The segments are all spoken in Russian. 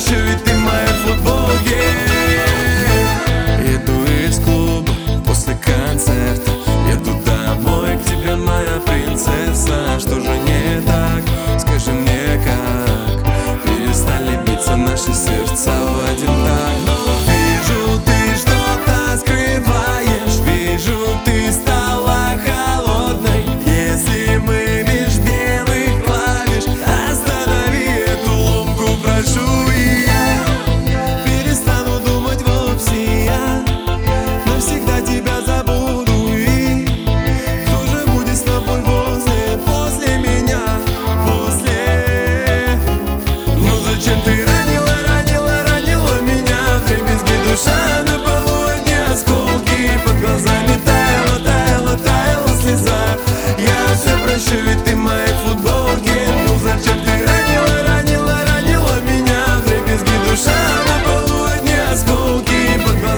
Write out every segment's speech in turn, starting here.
що ты моя yeah. Еду из клуба после концерта Еду домой к тебе, моя принцесса Что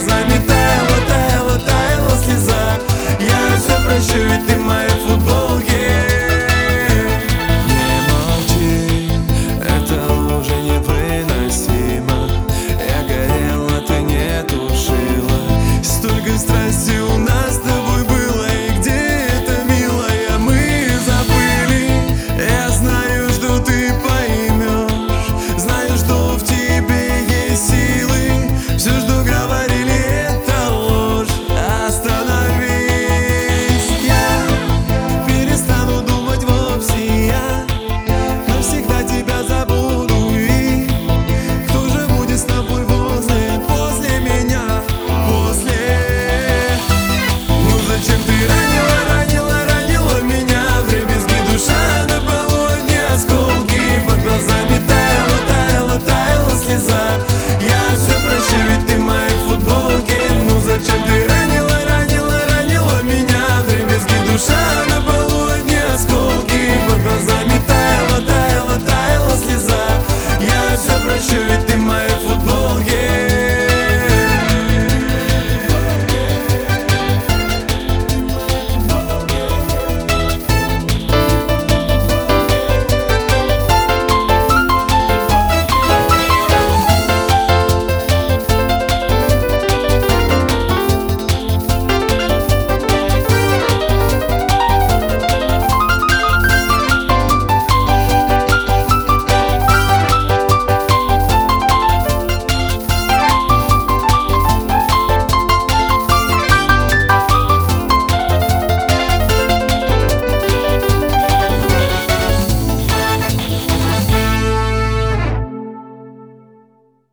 Yazlar